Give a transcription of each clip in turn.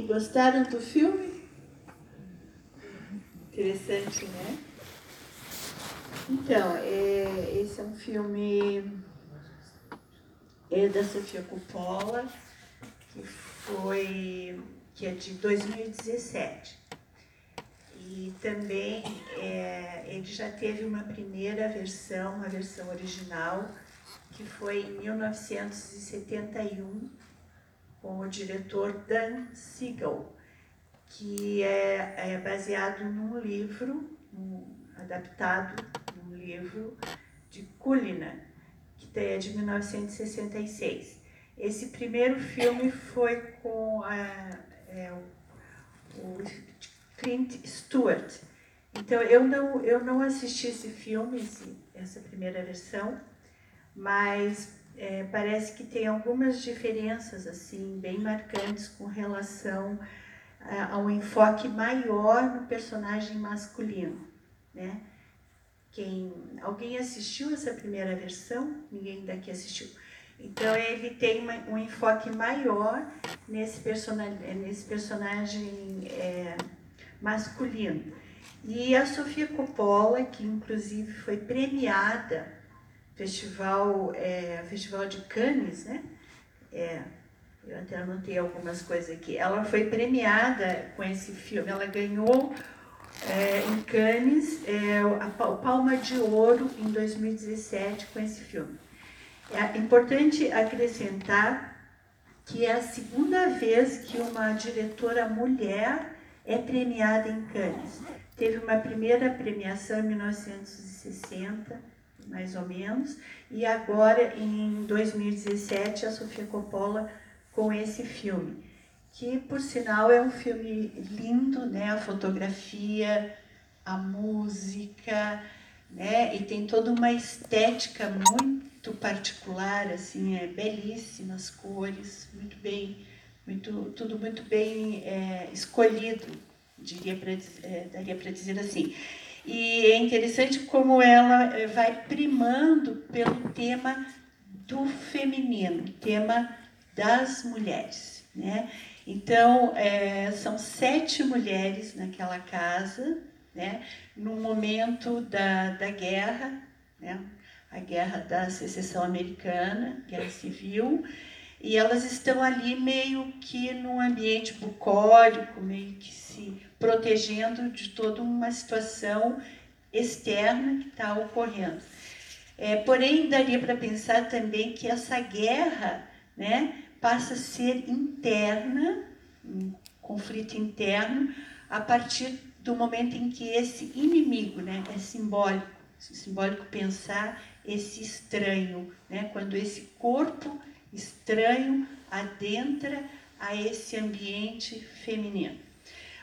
aí, gostaram do filme? Interessante, né? Então, é, esse é um filme é da Sofia Coppola, que foi que é de 2017. E também é, ele já teve uma primeira versão, uma versão original, que foi em 1971, com o diretor Dan Siegel, que é, é baseado num livro, adaptado num livro de Cullinan, que é de 1966. Esse primeiro filme foi com a, é, o Clint Stewart. Então eu não eu não assisti esse filme, essa primeira versão, mas é, parece que tem algumas diferenças assim bem marcantes com relação a, ao enfoque maior no personagem masculino, né? Quem alguém assistiu essa primeira versão? Ninguém daqui assistiu. Então ele tem uma, um enfoque maior nesse personagem, nesse personagem é, masculino. E a Sofia Coppola, que inclusive foi premiada festival, é, festival de Cannes, né? É, eu até anotei algumas coisas aqui. Ela foi premiada com esse filme, ela ganhou é, em Cannes é, o Palma de Ouro em 2017 com esse filme. É importante acrescentar que é a segunda vez que uma diretora mulher é premiada em Cannes. Teve uma primeira premiação em 1960, mais ou menos, e agora em 2017 a Sofia Coppola com esse filme, que por sinal é um filme lindo, né? A fotografia, a música, né? E tem toda uma estética muito particular, assim, é belíssima as cores, muito bem muito, tudo muito bem é, escolhido, diria pra, é, daria para dizer assim. E é interessante como ela é, vai primando pelo tema do feminino, tema das mulheres. Né? Então, é, são sete mulheres naquela casa, né? no momento da, da guerra, né? a guerra da secessão americana, guerra civil, e elas estão ali meio que num ambiente bucólico, meio que se protegendo de toda uma situação externa que está ocorrendo. É, porém, daria para pensar também que essa guerra né, passa a ser interna, um conflito interno, a partir do momento em que esse inimigo né, é simbólico, simbólico pensar esse estranho, né, quando esse corpo estranho adentra a esse ambiente feminino.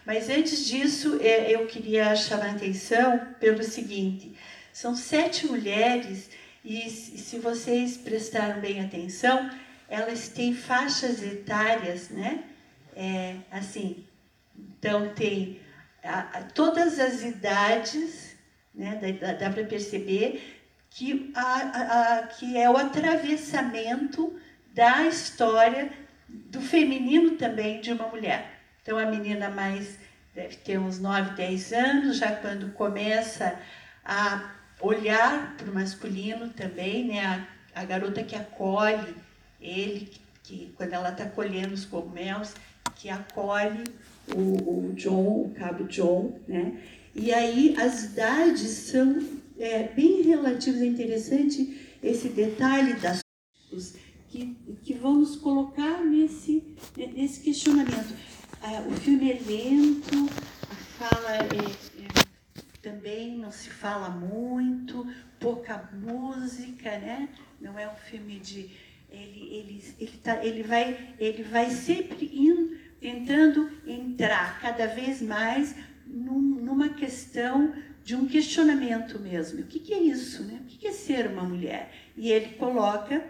Mas antes disso, é, eu queria chamar a atenção pelo seguinte: são sete mulheres, e se vocês prestaram bem atenção, elas têm faixas etárias, né? É, assim, então tem a, a, todas as idades, né? Dá, dá para perceber que, a, que é o atravessamento da história do feminino também de uma mulher. Então, a menina mais deve ter uns 9, 10 anos, já quando começa a olhar para o masculino também, né? A, a, garota que acolhe ele, que quando ela está colhendo os cogumelos, que acolhe o, o, John, o cabo John, né? E aí as idades são é, bem relativas, é interessante esse detalhe das que, que vão nos colocar nesse, nesse questionamento. Ah, o filme é lento, a fala é, é, também não se fala muito, pouca música, né? Não é um filme de. Ele, ele, ele, tá, ele, vai, ele vai sempre indo, tentando entrar cada vez mais num, numa questão de um questionamento mesmo. O que, que é isso? Né? O que, que é ser uma mulher? E ele coloca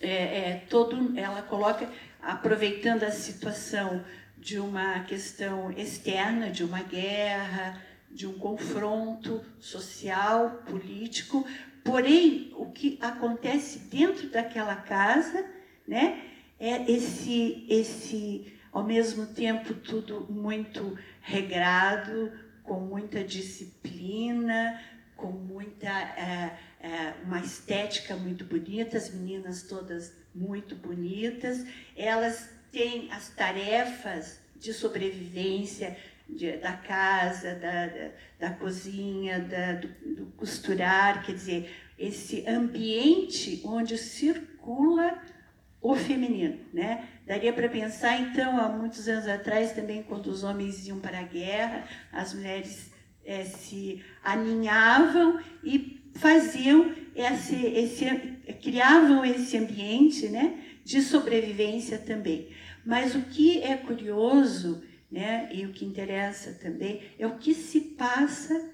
é, é, todo, ela coloca, aproveitando a situação de uma questão externa, de uma guerra, de um confronto social, político, porém o que acontece dentro daquela casa, né, é esse esse ao mesmo tempo tudo muito regrado, com muita disciplina, com muita é, é, uma estética muito bonita, as meninas todas muito bonitas, elas têm as tarefas de sobrevivência de, da casa, da, da, da cozinha, da, do, do costurar, quer dizer, esse ambiente onde circula o feminino, né? Daria para pensar, então, há muitos anos atrás, também, quando os homens iam para a guerra, as mulheres é, se aninhavam e faziam esse, esse, criavam esse ambiente, né, de sobrevivência também. Mas o que é curioso, né, e o que interessa também, é o que se passa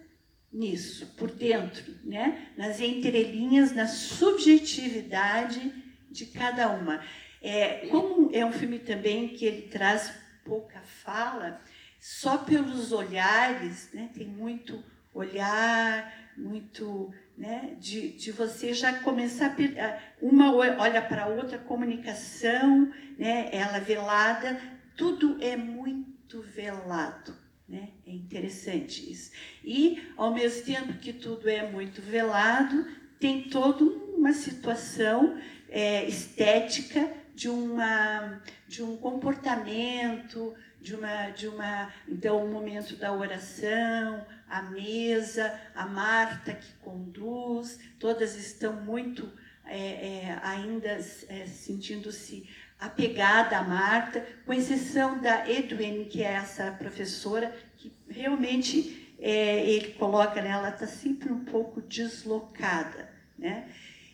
nisso, por dentro, né, nas entrelinhas, na subjetividade de cada uma. É, como é um filme também que ele traz pouca fala, só pelos olhares, né, tem muito olhar, muito né, de, de você já começar a, uma olha para outra, comunicação, né, ela velada, tudo é muito velado. Né? É interessante isso. E, ao mesmo tempo que tudo é muito velado, tem toda uma situação é, estética de, uma, de um comportamento, de uma, de uma. Então, o momento da oração, a mesa, a Marta que conduz, todas estão muito é, é, ainda é, sentindo-se apegada a Marta, com exceção da Edwin, que é essa professora, que realmente é, ele coloca nela, está sempre um pouco deslocada. Né?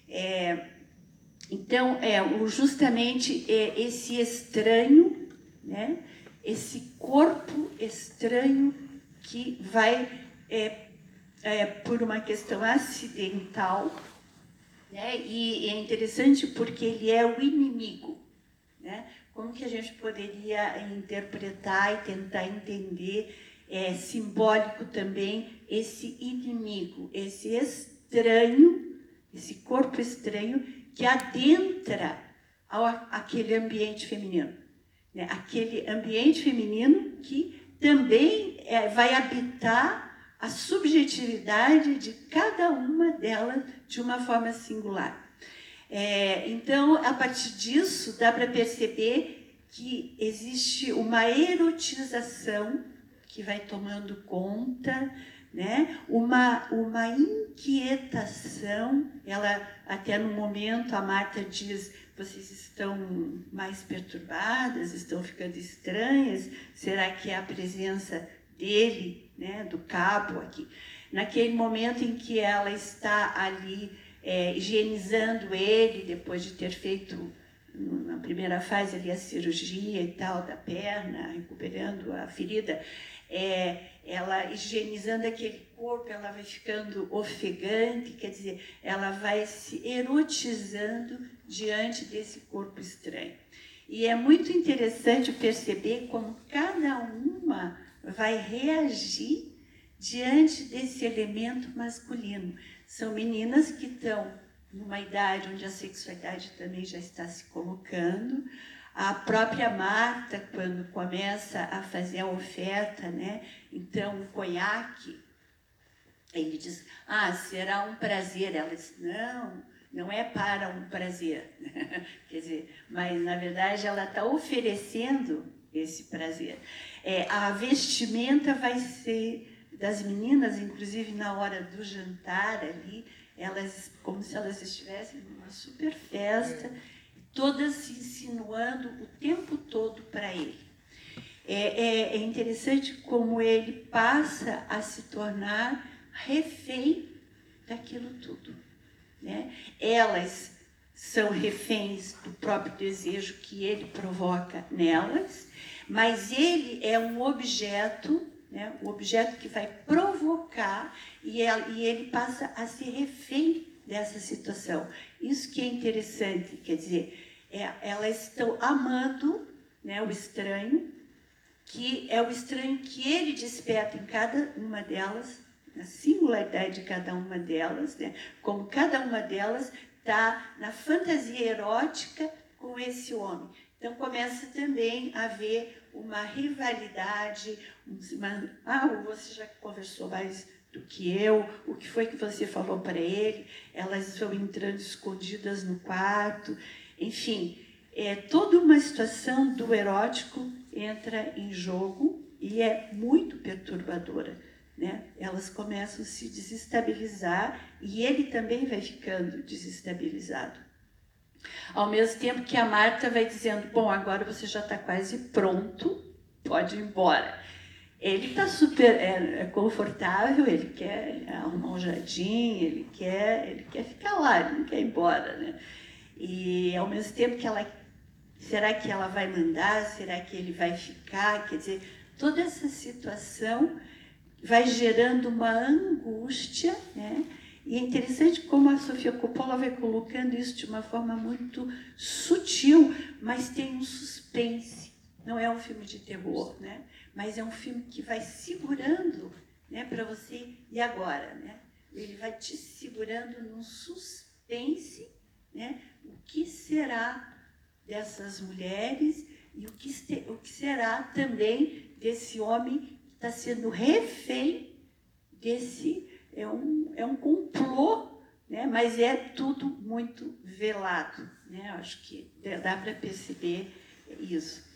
É, então, é justamente é, esse estranho, né? esse corpo estranho que vai, é, é, por uma questão acidental, né? e é interessante porque ele é o inimigo. Né? Como que a gente poderia interpretar e tentar entender é, simbólico também esse inimigo, esse estranho, esse corpo estranho que adentra ao, aquele ambiente feminino. Né? Aquele ambiente feminino que também é, vai habitar a subjetividade de cada uma delas de uma forma singular. É, então, a partir disso, dá para perceber que existe uma erotização que vai tomando conta né? Uma, uma inquietação, ela até no momento a Marta diz, vocês estão mais perturbadas, estão ficando estranhas, será que é a presença dele, né, do cabo aqui? Naquele momento em que ela está ali é, higienizando ele, depois de ter feito na primeira fase ali a cirurgia e tal da perna, recuperando a ferida, é, ela higienizando aquele corpo, ela vai ficando ofegante, quer dizer, ela vai se erotizando diante desse corpo estranho. E é muito interessante perceber como cada uma vai reagir diante desse elemento masculino. São meninas que estão numa idade onde a sexualidade também já está se colocando, a própria Marta, quando começa a fazer a oferta, né? Então, o conhaque, ele diz: Ah, será um prazer. Ela diz: Não, não é para um prazer. Quer dizer, mas na verdade ela está oferecendo esse prazer. É, a vestimenta vai ser das meninas, inclusive na hora do jantar ali, elas como se elas estivessem numa super festa todas se insinuando o tempo todo para ele. É, é, é, interessante como ele passa a se tornar refém daquilo tudo. Né? Elas são reféns do próprio desejo que ele provoca nelas, mas ele é um objeto, né? um objeto que vai provocar e, ela, e ele passa a ser refém dessa situação. Isso que é interessante, quer dizer, é, elas estão amando né, o estranho, que é o estranho que ele desperta em cada uma delas, na singularidade de cada uma delas, né, como cada uma delas está na fantasia erótica com esse homem. Então começa também a haver uma rivalidade, uma, ah, você já conversou mais do que eu, o que foi que você falou para ele, elas vão entrando escondidas no quarto, enfim, é toda uma situação do erótico entra em jogo e é muito perturbadora. Né? Elas começam a se desestabilizar e ele também vai ficando desestabilizado. Ao mesmo tempo que a Marta vai dizendo: Bom, agora você já está quase pronto, pode ir embora. Ele está super é, é, confortável, ele quer arrumar um jardim, ele quer, ele quer ficar lá, ele não quer ir embora. Né? E ao mesmo tempo que ela. Será que ela vai mandar? Será que ele vai ficar? Quer dizer, toda essa situação vai gerando uma angústia, né? E é interessante como a Sofia Coppola vai colocando isso de uma forma muito sutil, mas tem um suspense. Não é um filme de terror, né? Mas é um filme que vai segurando, né, para você e agora, né? Ele vai te segurando num suspense, né? O que será dessas mulheres e o que, o que será também desse homem que está sendo refém desse é um, é um complô, né? mas é tudo muito velado. Né? Acho que dá para perceber isso.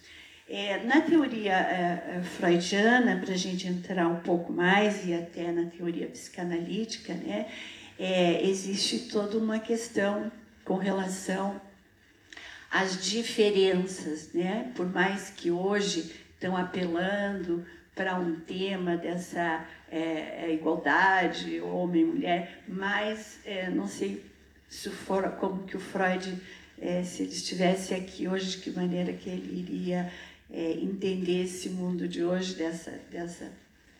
É, na teoria é, é freudiana, para a gente entrar um pouco mais, e até na teoria psicanalítica, né, é, existe toda uma questão com relação às diferenças, né? por mais que hoje estão apelando para um tema dessa é, é igualdade, homem mulher, mas é, não sei se for como que o Freud, é, se ele estivesse aqui hoje, de que maneira que ele iria é, entender esse mundo de hoje dessa, dessa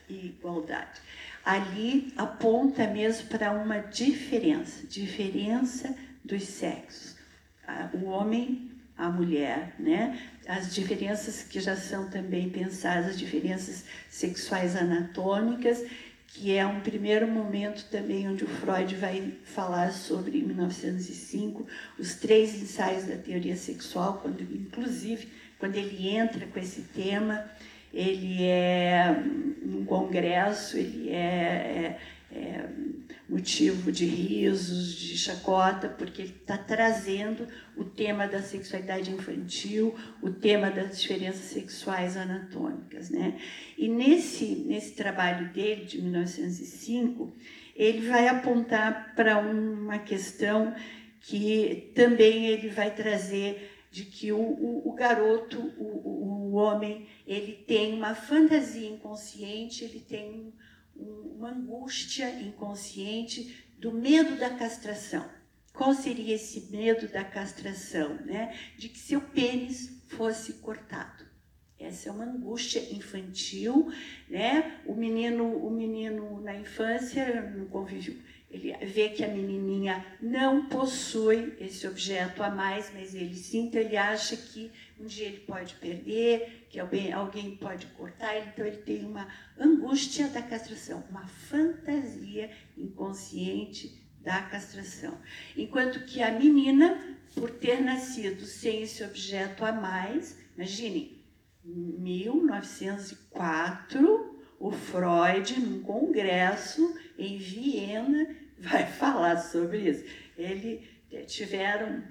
igualdade. Ali aponta mesmo para uma diferença, diferença dos sexos. O homem, a mulher, né? as diferenças que já são também pensadas, as diferenças sexuais anatômicas, que é um primeiro momento também onde o Freud vai falar sobre, em 1905, os três ensaios da teoria sexual, quando, inclusive, quando ele entra com esse tema, ele é num congresso, ele é, é, é motivo de risos, de chacota, porque ele está trazendo o tema da sexualidade infantil, o tema das diferenças sexuais anatômicas. Né? E nesse, nesse trabalho dele, de 1905, ele vai apontar para uma questão que também ele vai trazer de que o, o, o garoto, o, o, homem, ele tem uma fantasia inconsciente, ele tem uma angústia inconsciente do medo da castração. Qual seria esse medo da castração? Né? De que seu pênis fosse cortado. Essa é uma angústia infantil, né? O menino, o menino na infância, no convívio, ele vê que a menininha não possui esse objeto a mais, mas ele sim, então ele acha que um dia ele pode perder, que alguém, alguém pode cortar, então ele tem uma angústia da castração, uma fantasia inconsciente da castração. Enquanto que a menina, por ter nascido sem esse objeto a mais, imaginem, 1904, o Freud, num congresso em Viena, vai falar sobre isso. Ele tiveram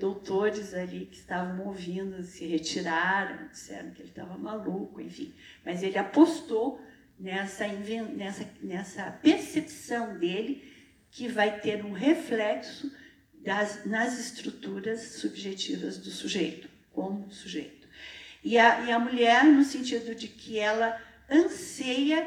doutores ali que estavam ouvindo se retiraram, disseram que ele estava maluco, enfim. Mas ele apostou nessa, nessa, nessa percepção dele que vai ter um reflexo das, nas estruturas subjetivas do sujeito, como sujeito. E a, e a mulher, no sentido de que ela anseia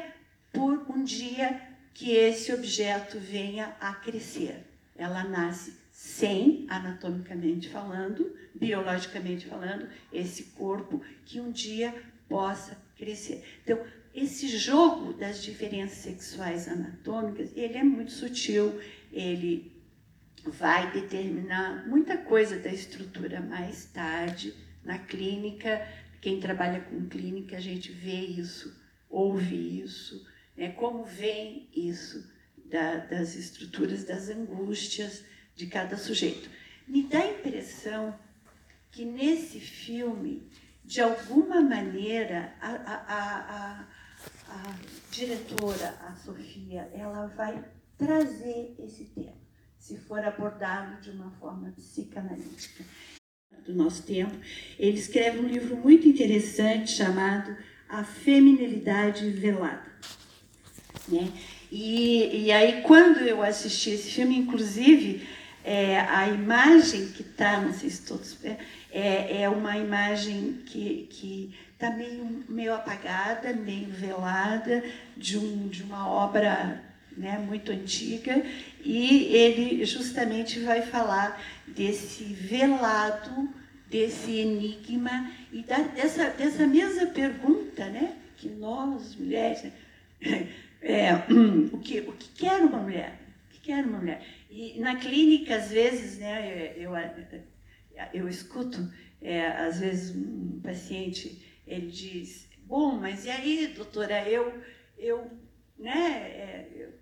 por um dia que esse objeto venha a crescer. Ela nasce sem, anatomicamente falando, biologicamente falando, esse corpo que um dia possa crescer. Então, esse jogo das diferenças sexuais anatômicas, ele é muito sutil, ele vai determinar muita coisa da estrutura mais tarde na clínica. Quem trabalha com clínica, a gente vê isso, ouve isso, né? como vem isso da, das estruturas das angústias, de cada sujeito. Me dá a impressão que nesse filme, de alguma maneira, a, a, a, a diretora, a Sofia, ela vai trazer esse tema, se for abordado de uma forma psicanalítica. Do nosso tempo, ele escreve um livro muito interessante chamado A Feminilidade Velada. Né? E, e aí, quando eu assisti esse filme, inclusive, é, a imagem que está, não sei se todos é, é uma imagem que está meio, meio apagada, meio velada, de, um, de uma obra né, muito antiga, e ele justamente vai falar desse velado, desse enigma, e da, dessa, dessa mesma pergunta né, que nós, mulheres, é, o, que, o que quer uma mulher? O que quer uma mulher? E na clínica, às vezes, né, eu, eu, escuto, é, às vezes, um paciente, ele diz, bom, mas e aí, doutora, eu, eu, né, é, eu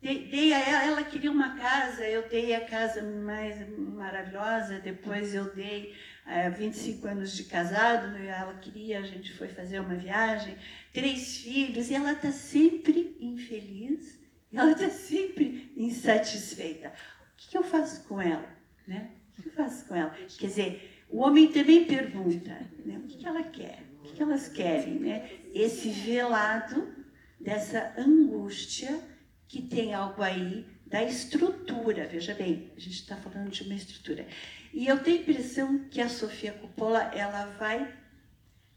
dei a ela, ela queria uma casa, eu dei a casa mais maravilhosa, depois eu dei é, 25 anos de casado, ela queria, a gente foi fazer uma viagem, três filhos, e ela está sempre infeliz, ela está sempre insatisfeita. O que, eu faço com ela? Né? O que eu faço com ela? Quer dizer, o homem também pergunta né? o que, que ela quer, o que elas querem. Né? Esse velado dessa angústia que tem algo aí da estrutura, veja bem, a gente está falando de uma estrutura. E eu tenho a impressão que a Sofia Coppola ela vai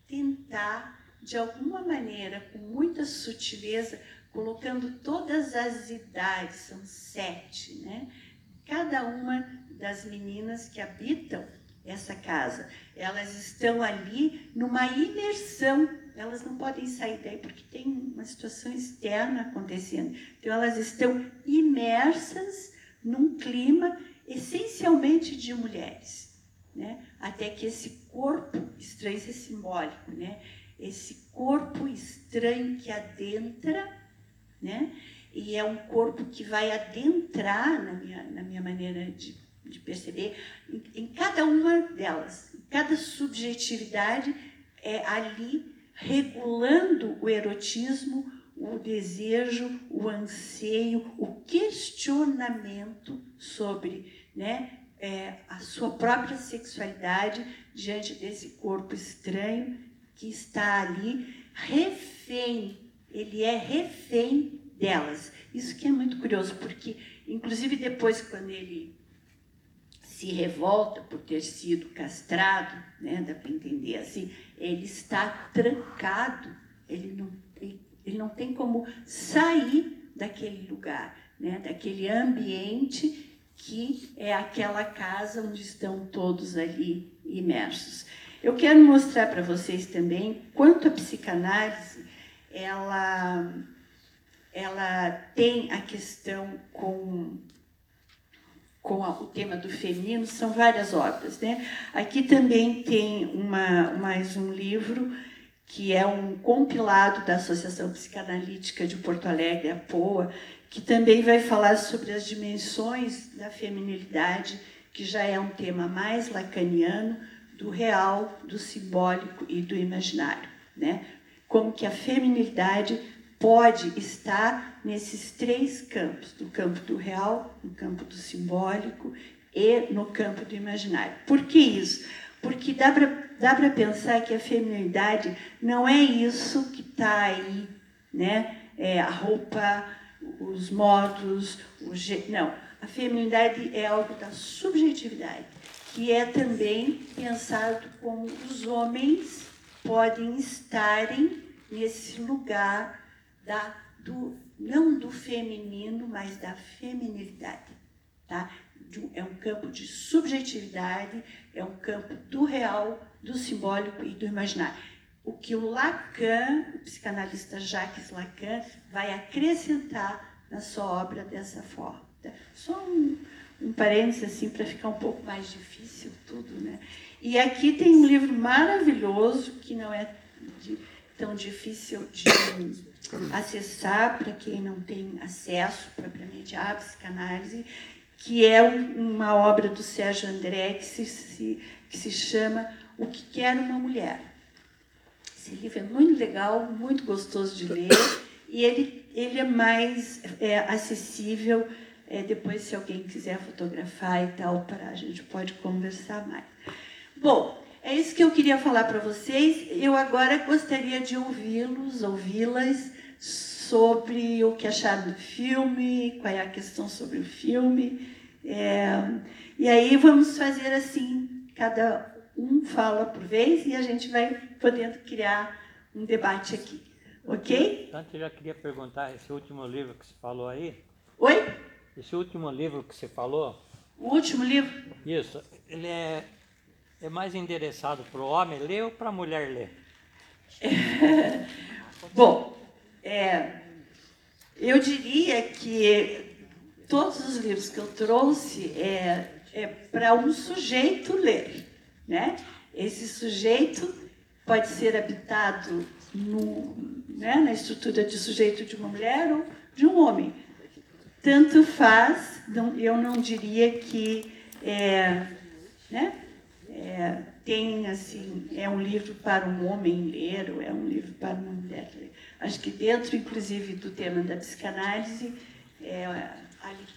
tentar, de alguma maneira, com muita sutileza, colocando todas as idades, são sete, né? Cada uma das meninas que habitam essa casa, elas estão ali numa imersão, elas não podem sair daí porque tem uma situação externa acontecendo. Então elas estão imersas num clima essencialmente de mulheres, né? Até que esse corpo estranho, esse é simbólico, né? Esse corpo estranho que adentra né? E é um corpo que vai adentrar, na minha, na minha maneira de, de perceber, em, em cada uma delas. Cada subjetividade é ali regulando o erotismo, o desejo, o anseio, o questionamento sobre né, é, a sua própria sexualidade diante desse corpo estranho que está ali refém ele é refém delas. Isso que é muito curioso, porque, inclusive, depois, quando ele se revolta por ter sido castrado, né, dá para entender assim, ele está trancado, ele não, ele, ele não tem como sair daquele lugar, né, daquele ambiente que é aquela casa onde estão todos ali imersos. Eu quero mostrar para vocês também quanto a psicanálise ela, ela tem a questão com, com o tema do feminino, são várias obras. Né? Aqui também tem uma, mais um livro que é um compilado da Associação Psicanalítica de Porto Alegre, a POA, que também vai falar sobre as dimensões da feminilidade, que já é um tema mais lacaniano, do real, do simbólico e do imaginário. Né? Como que a feminilidade pode estar nesses três campos, no campo do real, no campo do simbólico e no campo do imaginário. Por que isso? Porque dá para pensar que a feminilidade não é isso que está aí, né? É a roupa, os modos, o je... não. A feminilidade é algo da subjetividade, que é também pensado como os homens podem estarem nesse lugar da, do, não do feminino, mas da feminilidade. Tá? É um campo de subjetividade, é um campo do real, do simbólico e do imaginário. O que o Lacan, o psicanalista Jacques Lacan, vai acrescentar na sua obra dessa forma. Só um, um parênteses assim para ficar um pouco mais difícil tudo, né? E aqui tem um livro maravilhoso, que não é de, tão difícil de acessar para quem não tem acesso propriamente à psicanálise, que é um, uma obra do Sérgio André que se, se, que se chama O que Quer Uma Mulher. Esse livro é muito legal, muito gostoso de ler, e ele, ele é mais é, acessível. É, depois, se alguém quiser fotografar e tal, para a gente pode conversar mais. Bom, é isso que eu queria falar para vocês. Eu agora gostaria de ouvi-los, ouvi-las sobre o que acharam do filme, qual é a questão sobre o filme. É, e aí vamos fazer assim, cada um fala por vez e a gente vai podendo criar um debate aqui. Ok? Antes eu já queria perguntar, esse último livro que você falou aí. Oi? Esse último livro que você falou. O último livro? Isso. Ele é, é mais endereçado para o homem ler ou para a mulher ler? Bom, é, eu diria que todos os livros que eu trouxe é, é para um sujeito ler. Né? Esse sujeito pode ser habitado no, né, na estrutura de sujeito de uma mulher ou de um homem. Tanto faz, não, eu não diria que é, né, é, tem assim, é um livro para um homem ler ou é um livro para uma mulher ler. Acho que dentro, inclusive, do tema da psicanálise, é, a,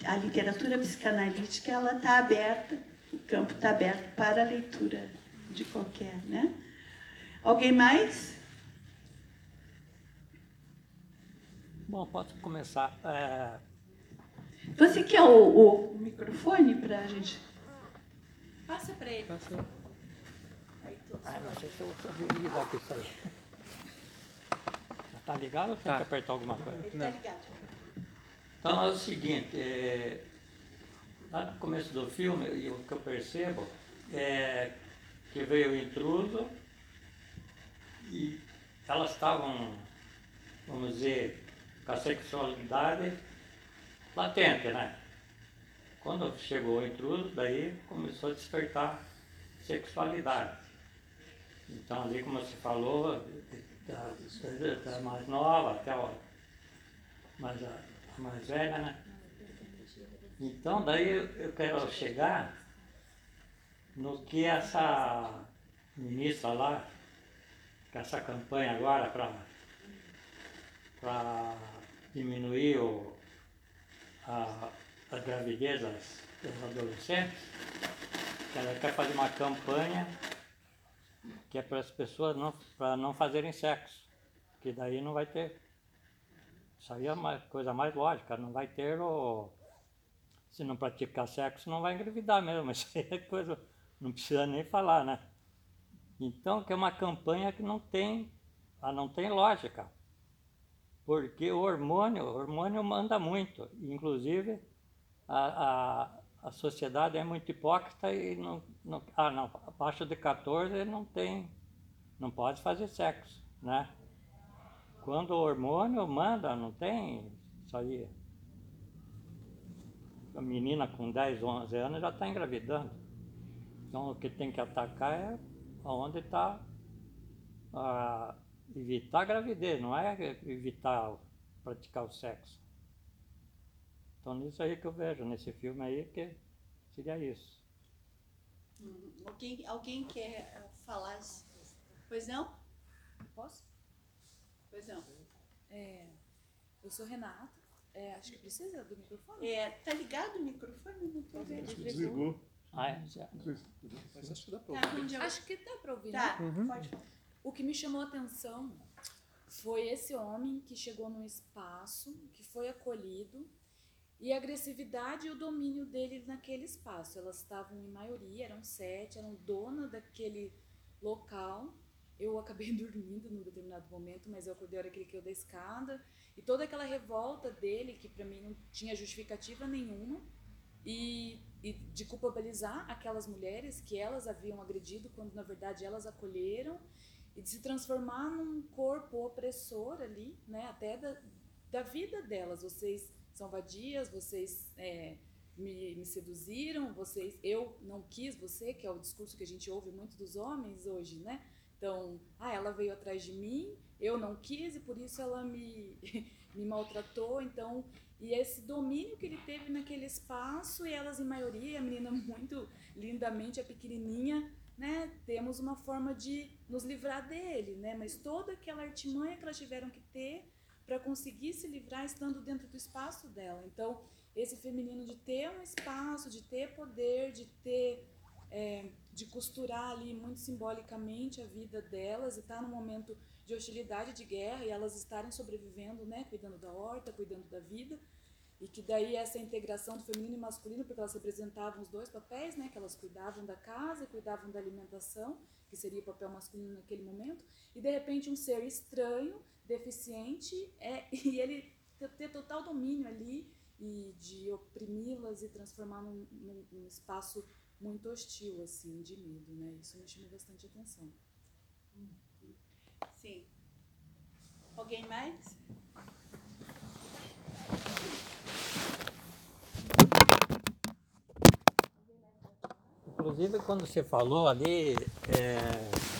a literatura psicanalítica ela está aberta, o campo está aberto para a leitura de qualquer, né? Alguém mais? Bom, posso começar. É... Você quer o, o microfone para a gente? Passa para ele. Passa. Ah, não sei se eu vou ligar com isso aí. Tá ligado ou tem tá. que apertar alguma coisa? Ele está ligado. Então é o seguinte, é, lá no começo do filme, o que eu percebo é que veio o intruso e elas estavam, vamos dizer, com a sexualidade latente, né? Quando chegou o intruso, daí começou a despertar sexualidade. Então ali, como você falou, da, da mais nova até a mais, a, mais velha, né? Então daí eu quero chegar no que essa ministra lá, com essa campanha agora para diminuir o, a, a gravidez das, das adolescentes, ela quer fazer uma campanha que é para as pessoas não, para não fazerem sexo, que daí não vai ter. Isso aí é uma coisa mais lógica, não vai ter o. Se não praticar sexo, não vai engravidar mesmo. Isso aí é coisa. Não precisa nem falar, né? Então, que é uma campanha que não tem, não tem lógica. Porque o hormônio, o hormônio manda muito. Inclusive, a, a a sociedade é muito hipócrita e não, não, ah não, abaixo de 14 não tem, não pode fazer sexo, né? Quando o hormônio manda, não tem isso aí. A menina com 10, 11 anos já está engravidando. Então o que tem que atacar é onde está evitar a gravidez, não é evitar praticar o sexo. Então nisso aí que eu vejo, nesse filme aí, que seria isso. Hum, alguém, alguém quer eh, falar? Pois não? Posso? Pois não. É, eu sou Renata. É, acho que precisa do microfone. É, tá ligado o microfone? Não tô vendo. Acho que desligou. Ah, é? Já. Mas acho que dá para tá, ouvir. Tá, acho que dá para ouvir. Tá, né? uhum. pode falar. O que me chamou a atenção foi esse homem que chegou num espaço, que foi acolhido e a agressividade e o domínio dele naquele espaço. Elas estavam em maioria, eram sete, eram dona daquele local. Eu acabei dormindo num determinado momento, mas eu acordei a hora que ele caiu da escada. E toda aquela revolta dele, que para mim não tinha justificativa nenhuma, e, e, de culpabilizar aquelas mulheres que elas haviam agredido, quando na verdade elas acolheram, e de se transformar num corpo opressor ali, né, até da, da vida delas. Vocês são vadias, vocês é, me, me, seduziram, vocês, eu não quis você, que é o discurso que a gente ouve muito dos homens hoje, né? Então, ah, ela veio atrás de mim, eu não quis e por isso ela me, me maltratou, então e esse domínio que ele teve naquele espaço, e elas em maioria, a menina muito lindamente, a pequenininha, né, temos uma forma de nos livrar dele, né, mas toda aquela artimanha que elas tiveram que ter para conseguir se livrar estando dentro do espaço dela. Então, esse feminino de ter um espaço, de ter poder, de ter é, de costurar ali muito simbolicamente a vida delas e estar tá num momento de hostilidade, de guerra, e elas estarem sobrevivendo, né, cuidando da horta, cuidando da vida, e que daí essa integração do feminino e masculino, porque elas representavam os dois papéis, né, que elas cuidavam da casa, cuidavam da alimentação, que seria o papel masculino naquele momento, e de repente um ser estranho, deficiente, é, e ele ter total domínio ali e de oprimi-las e transformar num, num, num espaço muito hostil, assim, de medo, né? Isso me chamou bastante atenção. Sim. Alguém mais? Inclusive, quando você falou ali, é,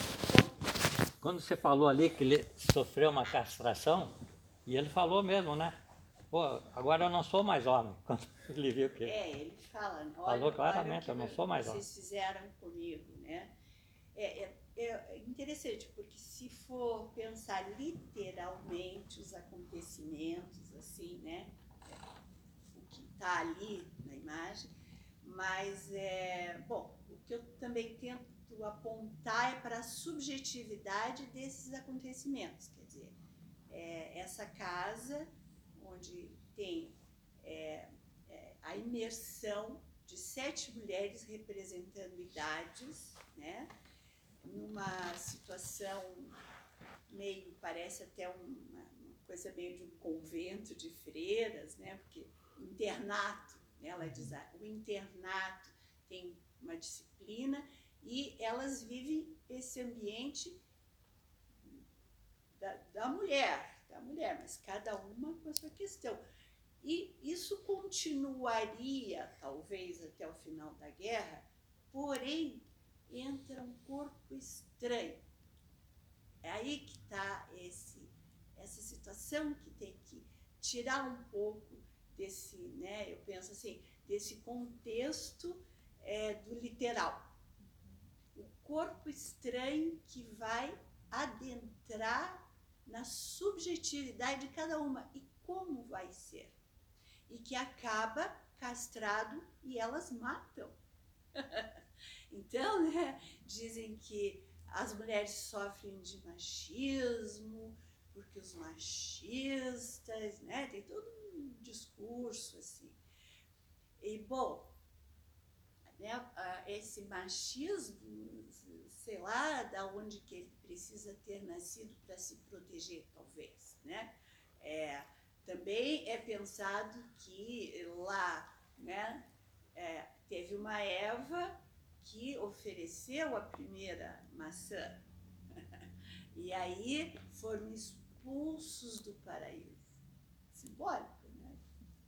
quando você falou ali que ele sofreu uma castração, e ele falou mesmo, né? Pô, agora eu não sou mais homem. Quando ele viu que. É, ele fala. Olha, falou claramente, eu não sou mais vocês homem. Vocês fizeram comigo, né? É, é, é, interessante, porque se for pensar literalmente os acontecimentos, assim, né? O que está ali na imagem, mas, é, bom, o que eu também tento apontar é para a subjetividade desses acontecimentos, quer dizer, é, essa casa onde tem é, é, a imersão de sete mulheres representando idades, né? numa situação meio, parece até uma, uma, coisa meio de um convento de freiras, né? porque internato, né? ela diz, ah, o internato tem uma disciplina e elas vivem esse ambiente da, da mulher, da mulher, mas cada uma com a sua questão. E isso continuaria, talvez, até o final da guerra, porém, entra um corpo estranho. É aí que está essa situação que tem que tirar um pouco desse, né, eu penso assim, desse contexto é, do literal. Corpo estranho que vai adentrar na subjetividade de cada uma e como vai ser. E que acaba castrado e elas matam. então, né, dizem que as mulheres sofrem de machismo, porque os machistas, né, tem todo um discurso assim. E, bom, né, esse machismo, sei lá, da onde que ele precisa ter nascido para se proteger, talvez, né? É, também é pensado que lá, né, é, teve uma Eva que ofereceu a primeira maçã. e aí foram expulsos do paraíso. Simbólico, né?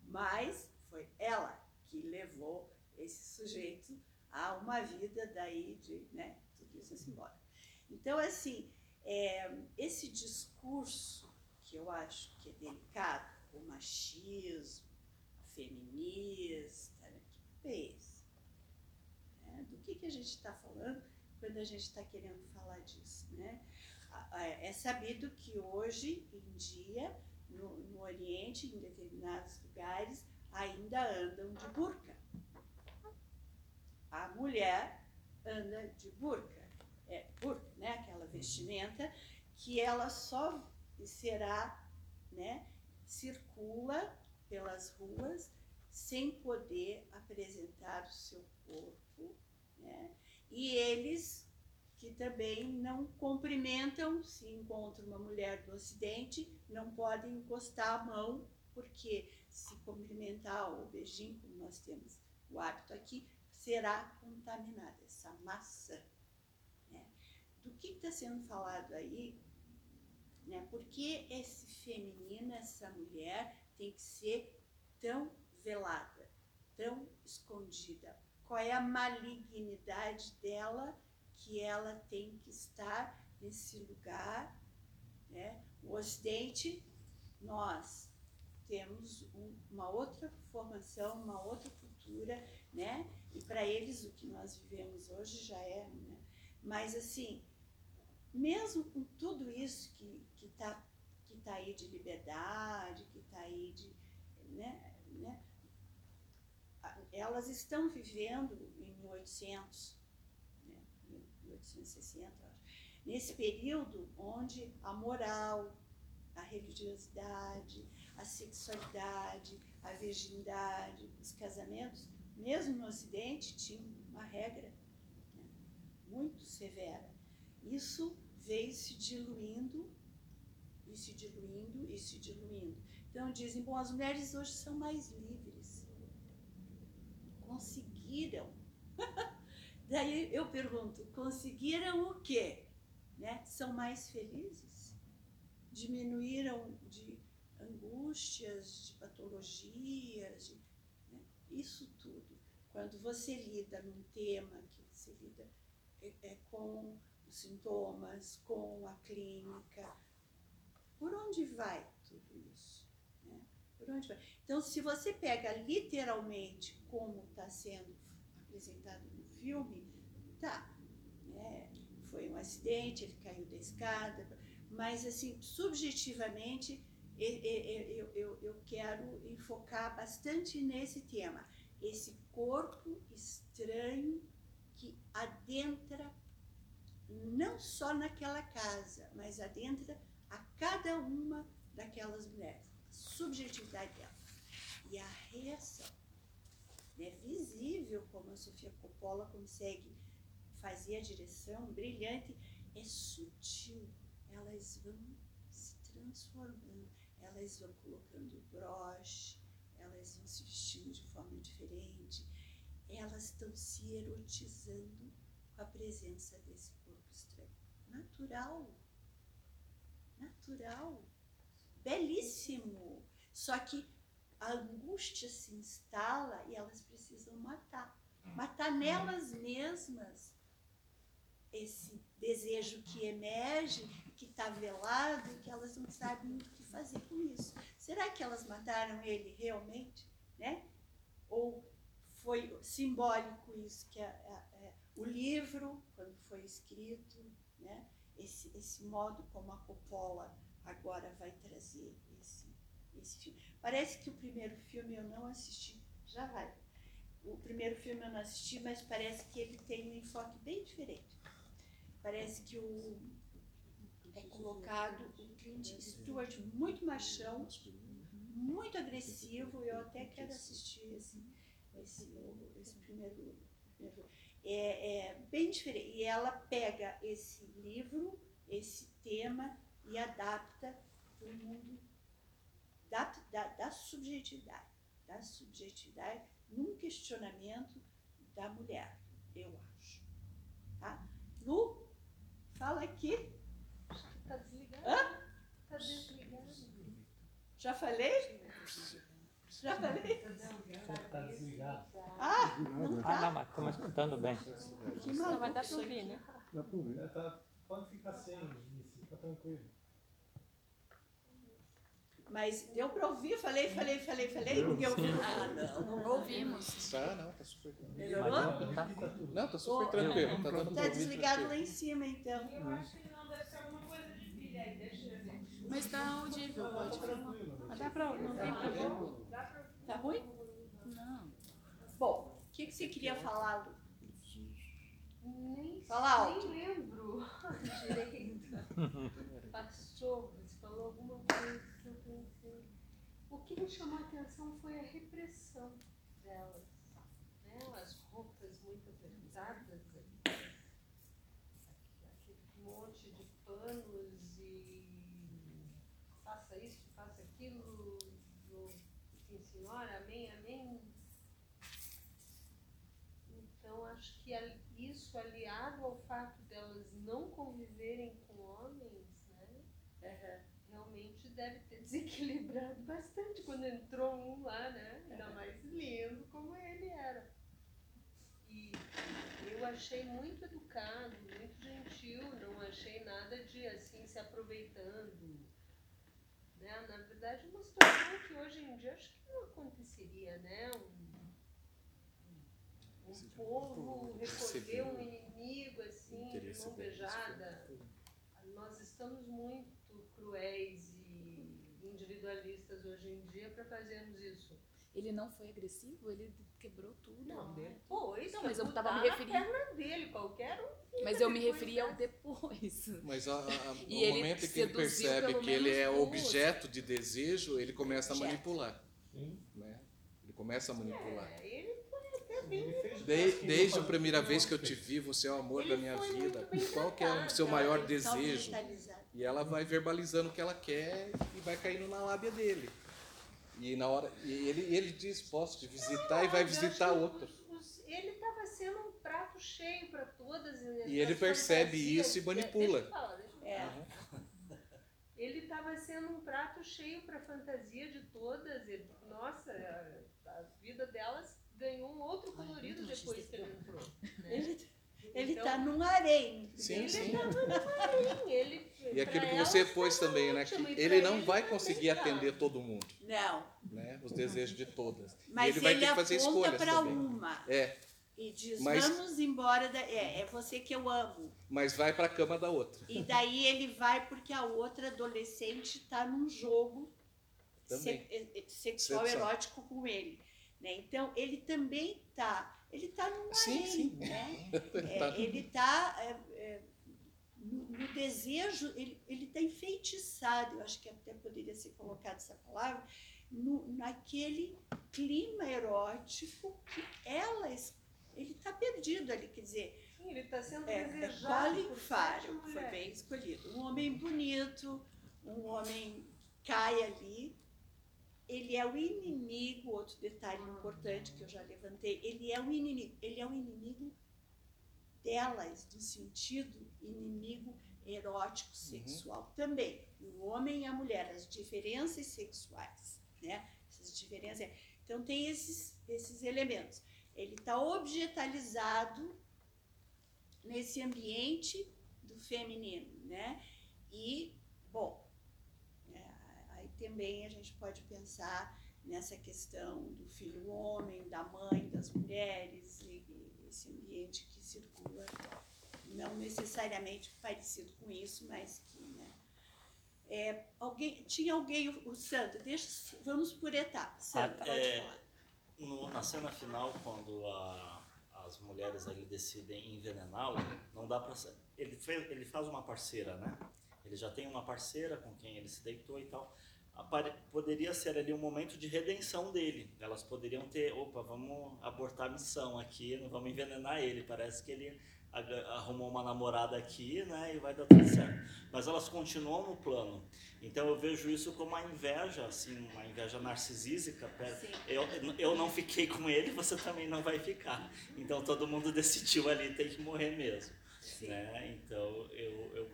Mas foi ela que levou esse sujeito a uma vida daí de, né, tudo isso é simbólico. Então, assim, é, esse discurso que eu acho que é delicado, o machismo, feminista, né, que é esse? É, do que, que a gente está falando quando a gente está querendo falar disso? Né? É sabido que hoje em dia, no, no Oriente, em determinados lugares, ainda andam de burca. A mulher anda de burca. É, burca, né, aquela vestimenta, que ela só será, né, circula pelas ruas sem poder apresentar o seu corpo, né, e eles que também não cumprimentam, se encontra uma mulher do Ocidente, não podem encostar a mão, porque se cumprimentar o beijinho, como nós temos o hábito aqui, será contaminada essa maçã do que está sendo falado aí, né? Por que esse feminino, essa mulher, tem que ser tão velada, tão escondida? Qual é a malignidade dela que ela tem que estar nesse lugar? Né? O Ocidente, nós temos um, uma outra formação, uma outra cultura, né? E para eles o que nós vivemos hoje já é, né? Mas assim, mesmo com tudo isso que que está que tá aí de liberdade, que está aí de, né, né? Elas estão vivendo em 1800, né? 1860, acho. Nesse período onde a moral, a religiosidade, a sexualidade, a virgindade, os casamentos, mesmo no Ocidente, tinham uma regra né, muito severa. Isso veio se diluindo, e se diluindo, e se diluindo. Então dizem, bom, as mulheres hoje são mais livres. Conseguiram. Daí eu pergunto, conseguiram o quê? Né? São mais felizes? Diminuíram de angústias, de patologias, de? Isso tudo. Quando você lida num tema que você lida é, é, com os sintomas, com a clínica, por onde vai tudo isso? Né? Por onde vai? Então, se você pega literalmente como está sendo apresentado no filme, tá, né? foi um acidente, ele caiu da escada, mas assim, subjetivamente, eu, eu, eu quero enfocar bastante nesse tema, esse corpo estranho que adentra não só naquela casa, mas adentra a cada uma daquelas mulheres, a subjetividade dela. E a reação. É visível como a Sofia Coppola consegue fazer a direção brilhante, é sutil. Elas vão se transformando, elas vão colocando broche, elas vão se vestindo de forma diferente, elas estão se erotizando com a presença desse corpo estranho. Natural. Natural. Belíssimo. Só que a angústia se instala e elas precisam matar. Matar nelas mesmas esse desejo que emerge, que está velado, que elas não sabem o que fazer com isso. Será que elas mataram ele realmente? Né? Ou foi simbólico isso, que é, é, é, o livro, quando foi escrito, né? esse, esse modo como a Coppola agora vai trazer esse, esse filme. Parece que o primeiro filme eu não assisti, já vai. O primeiro filme eu não assisti, mas parece que ele tem um enfoque bem diferente. Parece que o, é colocado o Clint Stewart muito machão, muito agressivo. Eu até quero assistir esse, esse, esse primeiro, primeiro. É, é bem diferente. E ela pega esse livro, esse tema, e adapta para o mundo da, da, da subjetividade. Da subjetividade num questionamento da mulher, eu acho. Tá? Lu, fala aqui. Está desligado. Hã? Está desligado. Já falei? Já falei? Tá desligado. Ah, não Ah, tá? não, mas estamos escutando bem. Que Não, maluco vai dar isso para ouvir, né? Dá pra ouvir. É, tá, pode ficar sem isso, fica tranquilo. Mas deu para ouvir? Falei, falei, falei, falei. Ninguém ouviu nada. Não ouvimos. Tá, não, tá super. Melhorou? Mas tá. Não, tá super tranquilo. Tá dando pra Tá desligado lá tranquilo. em cima, então. Mas tá audível, pode falar. Ah, dá para não tem problema. Tá ruim? Não. Bom, o que, que você queria falar, Lu? Nem, Fala alto. nem lembro direito. Passou, você falou alguma coisa que eu pensei. O que me chamou a atenção foi a repressão delas. Né? As roupas muito apertadas, aquele monte de panos e faça isso, faça aquilo, no- sim senhora, amém, amém. Então acho que isso aliado ao fato delas não conviverem com homens, né? Realmente deve ter desequilibrado bastante quando entrou um lá, né? Ainda mais lindo como ele era. E eu achei muito educado, muito gentil, não achei nada de assim se aproveitando Né? Na verdade, uma situação que hoje em dia acho que não aconteceria, né? Um, um povo recolher um inimigo assim, de mão beijada. Nós estamos muito cruéis e individualistas hoje em dia para fazermos isso. Ele não foi agressivo, ele quebrou tudo. Não, né? depois Não, pra mas eu tava me referindo- perna dele, qualquer um. Mas eu me depois referi ao depois. Mas a, a, no ele momento em que ele percebe que ele é objeto de desejo, ele começa a Objeto. manipular. Sim. Né? Ele começa a manipular. É, ele foi até bem. Ele fez o De- que ele desde a primeira vez que eu te vi, você é o amor Ele da minha vida. Qual que é o seu ela maior desejo? E ela vai verbalizando o que ela quer e vai caindo na lábia dele. E na hora e ele, ele diz, posso te visitar e vai visitar outro. ele estava sendo um prato cheio para todas. E ele percebe isso e manipula. Deixa eu falar, deixa eu falar. É. Ele estava sendo um prato cheio para a fantasia de todas. Ele, nossa, a, a vida delas ganhou um outro colorido depois que ele entrou. né? Ele, ele Então, tá num harém. Sim, ele sim. tava no marinho, ele, E aquilo pra que você pôs também, né? Que e pra ele não vai também conseguir atender todo mundo, Não, né? Os desejos de todas. E mas ele vai ele ter que fazer aponta escolhas para também. uma É, e diz, Mas- vamos embora, da, é, é você que eu amo. mas vai para a cama da outra. E daí ele vai porque a outra adolescente está num jogo. Se- sexual Sexual. erótico com ele. Né? Então ele também tá, ele tá num Sim, harém, sim. né? É, Tá. ele está no, no desejo, ele ele está enfeitiçado, eu acho que até poderia ser colocada essa palavra, no, naquele clima erótico que ela, ele está perdido ali, quer dizer, Sim, ele está sendo é, é desejado. Colin sete Farrell, foi bem escolhido. Um homem bonito, um homem cai ali. Ele é o inimigo, outro detalhe importante que eu já levantei, ele é o inimigo, ele é o inimigo delas, no sentido inimigo erótico sexual também. O homem e a mulher, as diferenças sexuais, né? Essas diferenças. Então tem esses, esses elementos. Ele está objetalizado nesse ambiente do feminino, né? E, bom, também a gente pode pensar nessa questão do filho homem, da mãe, das mulheres, e, esse ambiente que circula, não necessariamente parecido com isso, mas que, né? É, alguém, tinha alguém, o, Sandro, deixa, vamos por etapas. Sandro, Ah, pode é, falar. No- na cena final, quando a- as mulheres ali decidem envenená-lo, não dá ser- Ele, ele faz uma parceira, né? Ele já tem uma parceira com quem ele se deitou e tal. Poderia ser ali um momento de redenção dele. Elas poderiam ter, opa, vamos abortar a missão aqui, não vamos envenenar ele. Parece que ele arrumou uma namorada aqui, né? E vai dar tudo certo. Mas elas continuam no plano. Então eu vejo isso como uma inveja, assim, uma inveja narcisística. Eu, eu não fiquei com ele, você também não vai ficar. Então todo mundo decidiu ali, tem que morrer mesmo. Né? Então eu, eu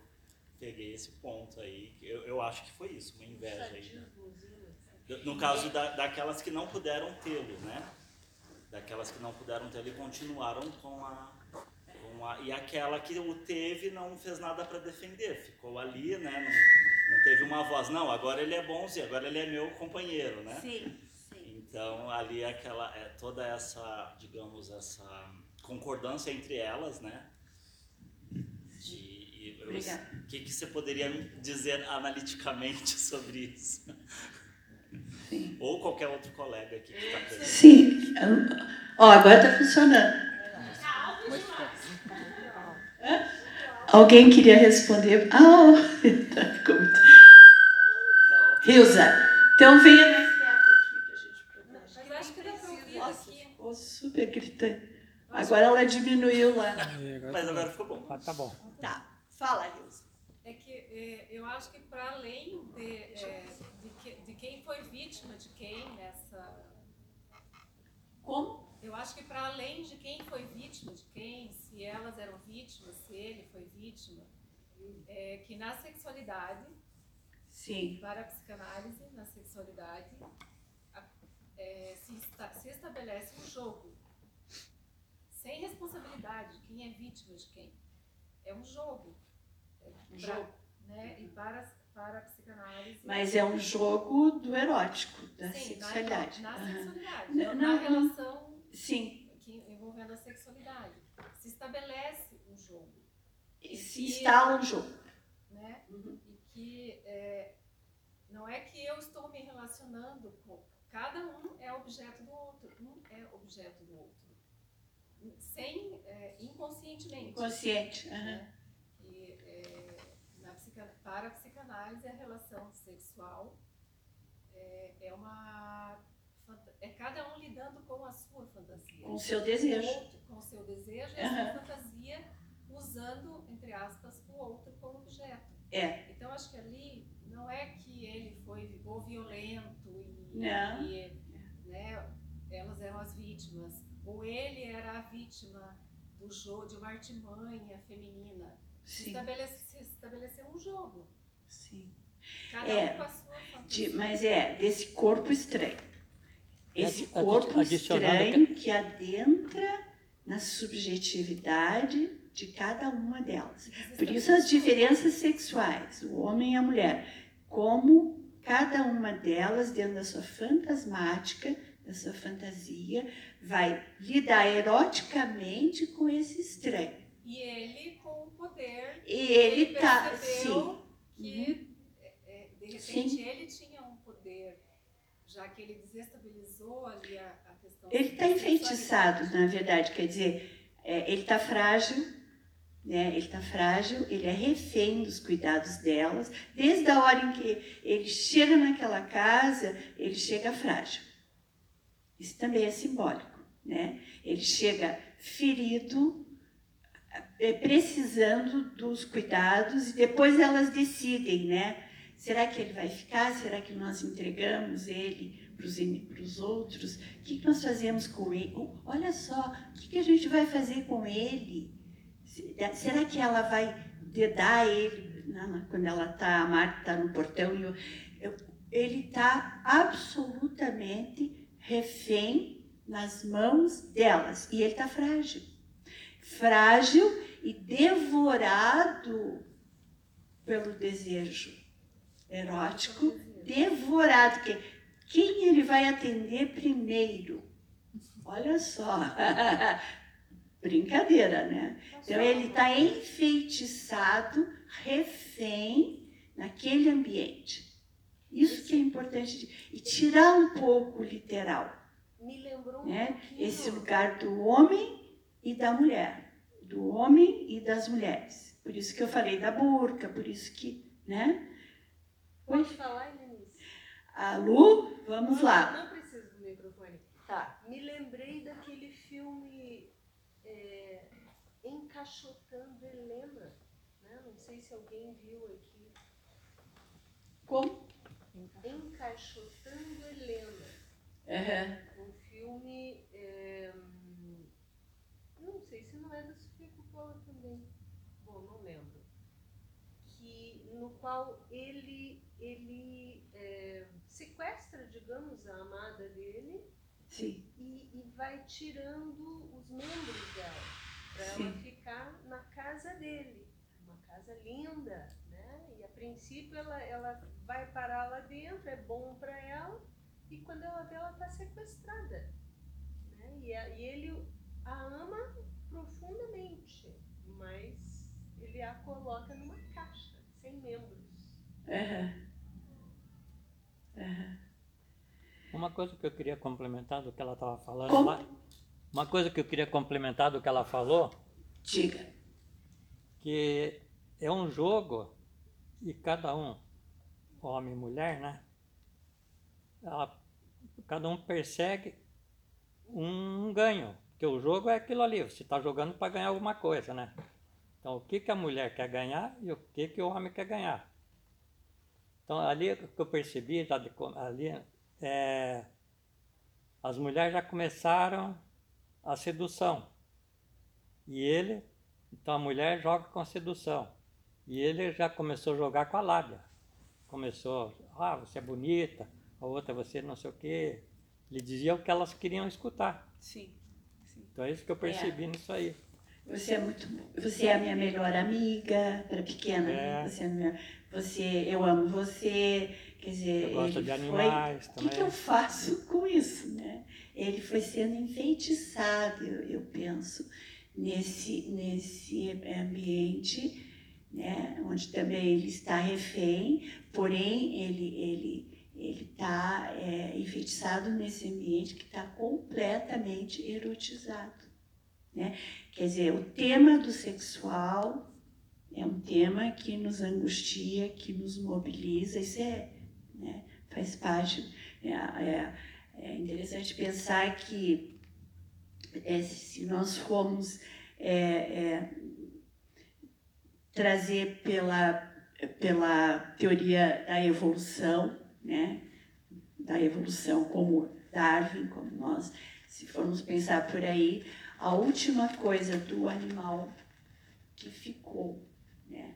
peguei esse ponto aí. Eu, eu acho que foi isso, uma inveja aí. né? No caso da, daquelas que não puderam tê-lo, né? Daquelas que não puderam tê-lo e continuaram com a, com a. E aquela que o teve não fez nada para defender, ficou ali, né? Não, não teve uma voz, não, agora ele é bonzinho, agora ele é meu companheiro, né? Sim, sim. Então ali é aquela é toda essa, digamos, essa concordância entre elas, né? E. O que, que você poderia me dizer analiticamente sobre isso? Sim. Ou qualquer outro colega aqui que está presente. Sim. Ó, agora tá funcionando. Alguém queria responder? Ah, tá, ficou muito. Hilza, então venha super gritante. Agora ela diminuiu lá. Mas agora ficou bom. Ah, tá bom. Tá, fala, Hilza. É que é, eu acho que para além de, é, de, que- de quem foi vítima de quem nessa. Como? Eu acho que para além de quem foi vítima de quem, se elas eram vítimas, se ele foi vítima, é que na sexualidade, Sim, para a psicanálise, na sexualidade, a- é, se, esta- se estabelece um jogo sem responsabilidade de quem é vítima de quem. É um jogo. É Um pra- jogo. né? E para, para a psicanálise. Mas é um jogo do erótico, da Sim, na- sexualidade. Na, Aham. sexualidade, Na- na, na- relação Sim, que, envolvendo a sexualidade. Se estabelece um jogo, e se instala um jogo. né? Uhum. E que é, não é que eu estou me relacionando com. Cada um é objeto do outro, um é objeto do outro. Sem, é, inconscientemente. Inconsciente. né? É, na para a psicanálise, a relação sexual é, é uma. É cada um lidando com a sua fantasia. Com o seu desejo. com o seu desejo e a Aham. sua fantasia, usando, entre aspas, o outro como objeto. É. Então, acho que ali não é que ele foi ou violento e, Não. e, né, elas eram as vítimas, ou ele era a vítima do jogo de uma artimanha feminina. Se, Sim, estabelece, estabeleceu um jogo, sim. cada É, um com a sua De- fantasia. mas é, desse corpo estranho. Esse corpo estranho que adentra na subjetividade de cada uma delas. Por isso as diferenças sexuais, o homem e a mulher, como cada uma delas, dentro da sua fantasmática, da sua fantasia, vai lidar eroticamente com esse estranho. E ele com o poder, E ele tá, sim, que é, é, de repente Sim. ele tinha um poder, já que ele desestabilizou ali a, a questão ele está enfeitiçado, na verdade, quer dizer, é, ele está frágil, né? Ele está frágil, ele é refém dos cuidados delas. Desde a hora em que ele chega naquela casa, ele chega frágil. Isso também é simbólico, né? Ele chega ferido, precisando dos cuidados e depois elas decidem, né? Será que ele vai ficar? Será que nós entregamos ele para os outros? O que, que nós fazemos com ele? Olha só, o que, a gente vai fazer com ele? Se- Será que ela vai dedar ele quando ela está, a Marta está no portão eu- eu- ele está absolutamente refém nas mãos delas e ele está frágil. Frágil e devorado pelo desejo erótico, devorado. Que, quem ele vai atender primeiro? Olha só, brincadeira, né? Então ele está enfeitiçado, refém naquele ambiente. Isso que é importante de- e tirar um pouco o literal, Me lembrou um né? pouquinho. Esse lugar do homem e da mulher, do homem e das mulheres. Por isso que eu falei da burca, por isso que, né? Pode falar, Denise? A Lu, vamos lá. Não precisa do microfone. Tá. Me lembrei daquele filme é, Encaixotando Helena. Né? Não sei se alguém viu aqui. Como? Encaixotando Helena. Aham. Um filme. é, hum, não sei se não é da Sofia Coppola também. Bom, não lembro. Que, no qual ele, ele é, sequestra, digamos, a amada dele e, e vai tirando os membros dela para ela ficar na casa dele. Uma casa linda, né? E a princípio ela, ela vai parar lá dentro, é bom para ela, e quando ela vê, ela está sequestrada. Né? E, a- e ele a ama profundamente, mas ele a coloca numa Aham. Uma coisa que eu queria complementar do que ela estava falando lá. Uma coisa que eu queria complementar do que ela falou, Diga. que é um jogo e cada um, homem e mulher, né? ela- cada um persegue um ganho. Porque o jogo é aquilo ali, você está jogando para ganhar alguma coisa, né? Então o que, que a mulher quer ganhar e o que, que o homem quer ganhar. Então ali que eu percebi já de ali é, as mulheres já começaram a sedução. E ele, então a mulher joga com a sedução. E ele já começou a jogar com a lábia. Começou, ah, você é bonita, a outra você não sei o quê. Ele dizia o que elas queriam escutar. Sim. Então é isso que eu percebi nisso aí. Você é muito, você é a minha melhor amiga, para pequena, É. você é minha, você, eu amo você, quer dizer, Eu gosto ele de foi- animais o que, também. que eu faço com isso, né? Ele foi sendo enfeitiçado, eu, eu penso, nesse, nesse ambiente, né? Onde também ele está refém, porém ele ele ele está é, enfeitiçado nesse ambiente que está completamente erotizado, né? Quer dizer, o tema do sexual é um tema que nos angustia, que nos mobiliza, isso é, né? Faz parte é, é, é interessante pensar que é, se nós formos é, é, trazer pela, pela teoria da evolução, né? da evolução como Darwin, como nós, se formos pensar por aí, a última coisa do animal que ficou né?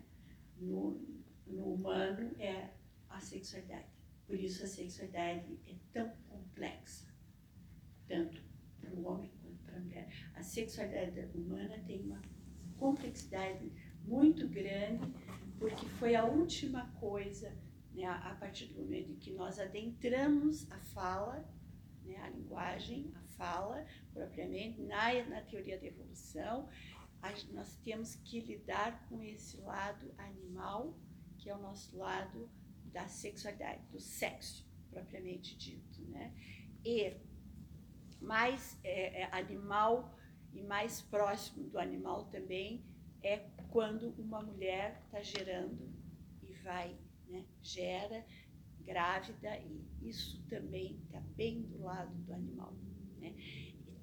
no, no humano é a sexualidade. Por isso a sexualidade é tão complexa, tanto para o homem quanto para a mulher. A sexualidade humana tem uma complexidade muito grande, porque foi a última coisa, né, a partir do momento em que nós adentramos a fala, né, a linguagem, a fala, propriamente, na, na teoria da evolução, nós temos que lidar com esse lado animal, que é o nosso lado da sexualidade, do sexo, propriamente dito, né? E mais é, é, animal e mais próximo do animal também é quando uma mulher está gerando e vai, né, gera grávida e isso também está bem do lado do animal,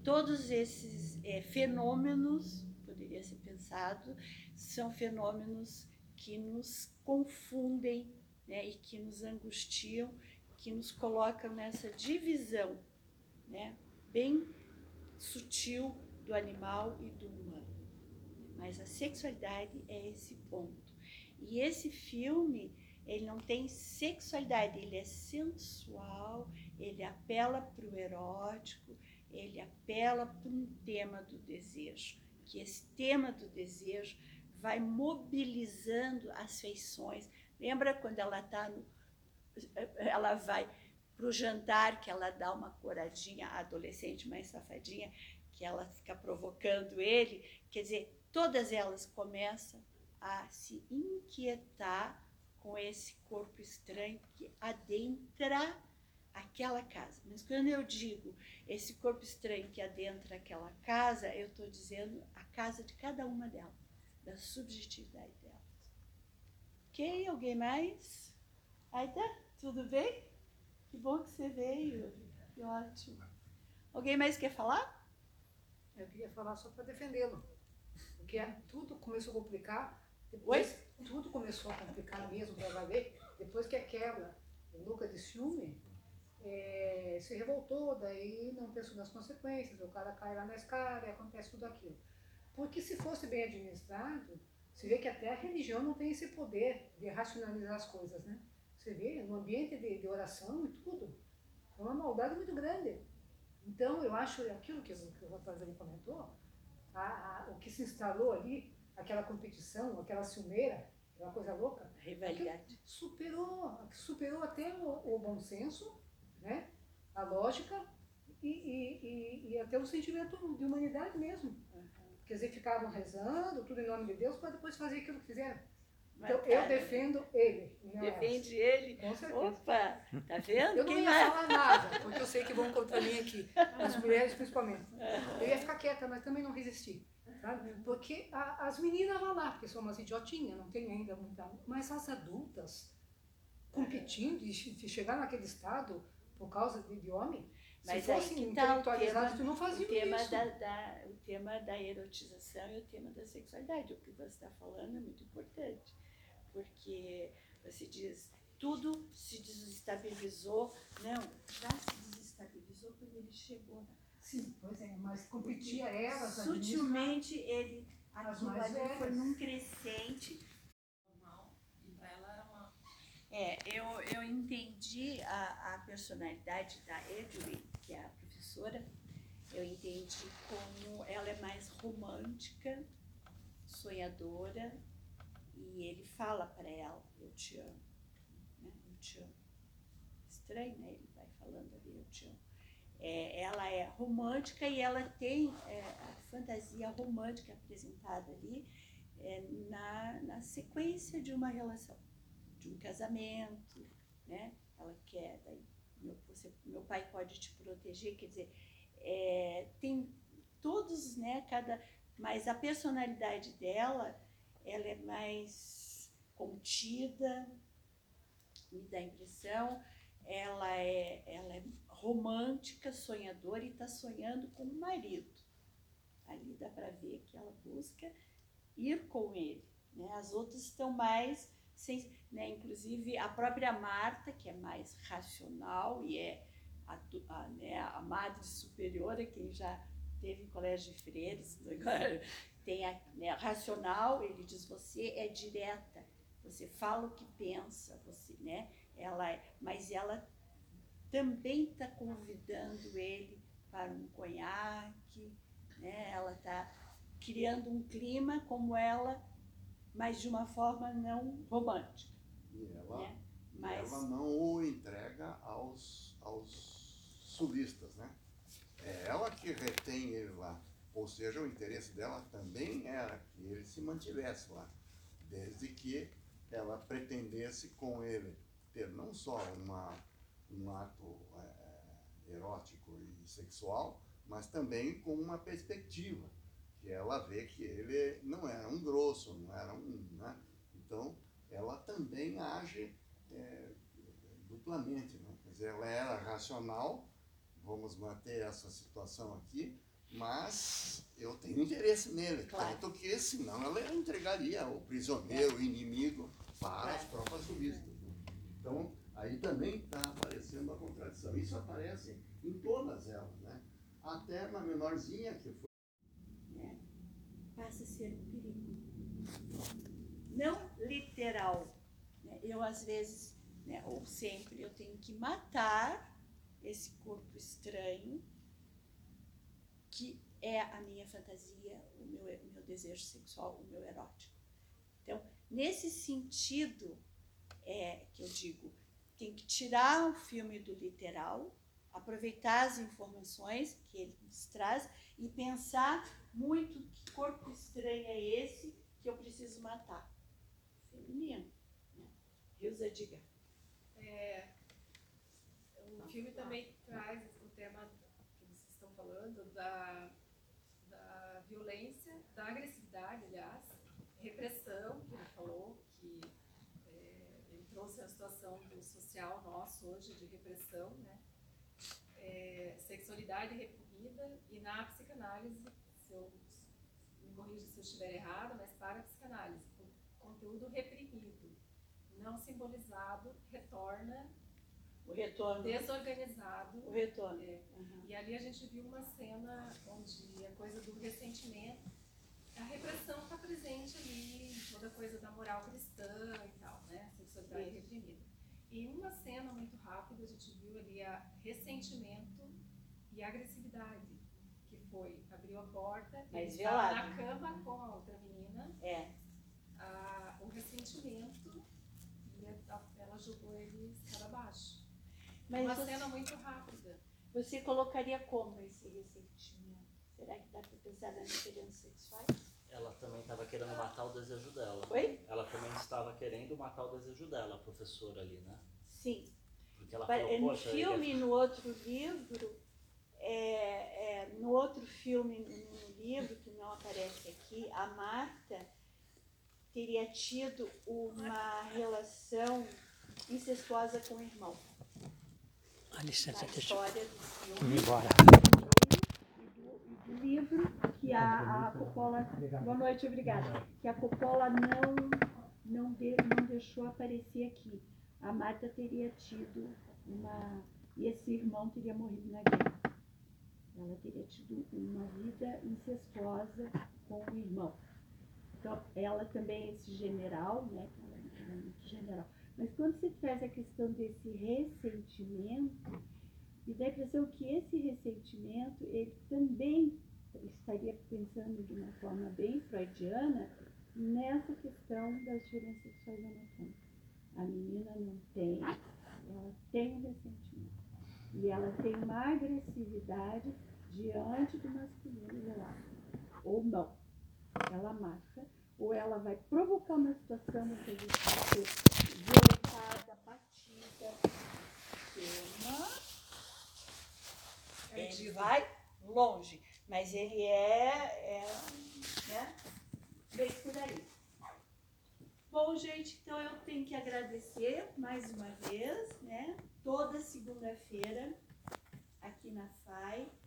todos esses é, fenômenos, poderia ser pensado, são fenômenos que nos confundem né, e que nos angustiam, que nos colocam nessa divisão né, bem sutil do animal e do humano. Mas a sexualidade é esse ponto. E esse filme, ele não tem sexualidade, ele é sensual, ele apela para o erótico, ele apela para um tema do desejo, que esse tema do desejo vai mobilizando as feições. Lembra quando ela está no. Ela vai para o jantar, que ela dá uma coradinha, a adolescente mais safadinha, que ela fica provocando ele. Quer dizer, todas elas começam a se inquietar com esse corpo estranho que adentra aquela casa. Mas quando eu digo esse corpo estranho que adentra aquela casa, eu estou dizendo a casa de cada uma delas, da subjetividade delas. Ok? Alguém mais? Aida, tudo bem? Que bom que você veio. Que ótimo. Alguém mais quer falar? Eu queria falar só para defendê-lo. Porque tudo começou a complicar. Depois, tudo começou a complicar mesmo para valer. Depois que aquela louca de ciúme eh, se revoltou, daí não pensou nas consequências. O cara cai lá na escada e acontece tudo aquilo. Porque se fosse bem administrado, você vê que até a religião não tem esse poder de racionalizar as coisas, né? Você vê, no ambiente de, de oração e tudo, é uma maldade muito grande. Então, eu acho aquilo que, o- que o rapaz ali comentou, a- a- o que se instalou ali, aquela competição, aquela ciumeira, aquela coisa louca, Rivalidade. superou, superou até o, o bom senso, né? a lógica e, e, e, e até o sentimento de humanidade mesmo. Quer dizer, ficavam rezando, tudo em nome de Deus, para depois fazer aquilo que fizeram. Então, eu Marcada. defendo ele. elas. Defende ele. Com certeza. Opa, tá vendo? Eu não Quem ia mais? falar nada, porque eu sei que vão contra mim aqui, as mulheres principalmente. Eu ia ficar quieta, mas também não resisti. Sabe? Porque a- as meninas vão lá, porque são umas idiotinhas, não tem ainda muita. Mas as adultas competindo e che- chegar naquele estado por causa de, homem, Mas se que tá o intelectualizados, tema, não o faziam tema isso. da, da- o tema da erotização e o tema da sexualidade. O que você está falando é muito importante, porque você diz tudo se desestabilizou. Não, já se desestabilizou quando ele chegou. na- Sim, pois é, mas competia elas, Sutilmente ele aquilo ali foi num crescente E para ela era uma. É, eu, eu entendi a, a personalidade da Edwin, que é a professora, eu entendi como ela é mais romântica, sonhadora e ele fala para ela, eu te amo, né? eu te amo. Estranho, né? Ele vai falando ali, eu te amo. É, ela é romântica e ela tem é, a fantasia romântica apresentada ali é, na, na sequência de uma relação, de um casamento, né? Ela quer, daí, meu, você, meu pai pode te proteger, quer dizer, é, tem todos, né, cada, mas a personalidade dela, ela é mais contida, me dá a impressão, ela é, ela é romântica, sonhadora e está sonhando com o marido. Ali dá para ver que ela busca ir com ele. Né? As outras estão mais, sem, né? inclusive a própria Marta, que é mais racional e é a, a, né, a madre superiora, quem já teve em colégio de freiras, tem a né, racional, ele diz, você é direta, você fala o que pensa, você, né? Ela, é, mas ela também está convidando ele para um conhaque, né? Ela está criando um clima como ela, mas de uma forma não romântica. E ela, né? mas... ela não o entrega aos, aos sulistas, né? É ela que retém ele lá. Ou seja, o interesse dela também era que ele se mantivesse lá, desde que ela pretendesse com ele ter não só uma, um ato é, erótico e sexual, mas também com uma perspectiva, que ela vê que ele não era um grosso, não era um. Né? Então, ela também age é, duplamente. Né? Quer dizer, ela era racional, vamos manter essa situação aqui, mas eu tenho interesse nele, claro. tanto que senão ela entregaria o prisioneiro, o inimigo, para as próprias juristas. Então, aí também está aparecendo a contradição. Isso aparece em todas elas, né? Até na menorzinha que foi. É, passa a ser um perigo. Não literal. Né? Eu, às vezes, né, ou sempre, eu tenho que matar esse corpo estranho que é a minha fantasia, o meu, o meu desejo sexual, o meu erótico. Então, nesse sentido, é que eu digo, tem que tirar o filme do literal, aproveitar as informações que ele nos traz e pensar muito que corpo estranho é esse que eu preciso matar. Feminino. Né? Rilza, diga. É, o filme também traz o tema que vocês estão falando da, da violência, da agressividade, aliás, repressão, que ele falou, que é, ele trouxe a situação do social nosso hoje de repressão, né? É, sexualidade reprimida e na psicanálise, se eu me corrija se eu estiver errado, mas para a psicanálise, conteúdo reprimido, não simbolizado, retorna o retorno. Desorganizado. O retorno. É. Uhum. E ali a gente viu uma cena onde a coisa do ressentimento, a repressão está presente ali, toda a coisa da moral cristã e tal, né? Sexualidade Isso. reprimida. E uma cena muito rápida a gente viu ali a ressentimento e a agressividade, que foi, abriu a porta, Mas ele estava na cama com a outra menina. É. Ressentimento, e ela jogou ele para baixo. Mas uma você, cena muito rápida. Você colocaria como esse ressentimento? Será que dá para pensar nas diferenças sexuais? Ela também estava querendo matar o desejo dela. Oi? Ela também estava querendo matar o desejo dela, a professora ali, né? Sim. Porque ela falou, no filme e no outro livro, é, é, no outro filme, no livro que não aparece aqui, a Marta teria tido uma relação incestuosa com o irmão. A licença, na deixa história do filme. embora. E do, do livro que a, a Coppola. Boa noite, obrigada. Que a Coppola não, não, de, não deixou aparecer aqui. A Marta teria tido uma. E esse irmão teria morrido na guerra. Ela teria tido uma vida incestuosa com o irmão. Então, ela também, esse general, né? Ela era muito general. Mas quando se traz a questão desse ressentimento, me dá a impressão que esse ressentimento, ele também estaria pensando de uma forma bem freudiana, nessa questão das diferenças sexuais anatômicas. A menina não tem, ela tem ressentimento. E ela tem uma agressividade diante do masculino. Ou não. Ela mata, ou ela vai provocar uma situação em que a gente vai ser violentada, batida. Tema. Ele vai longe, mas ele é, é né, bem por aí. Bom, gente, então eu tenho que agradecer mais uma vez, né? Toda segunda-feira aqui na FAI.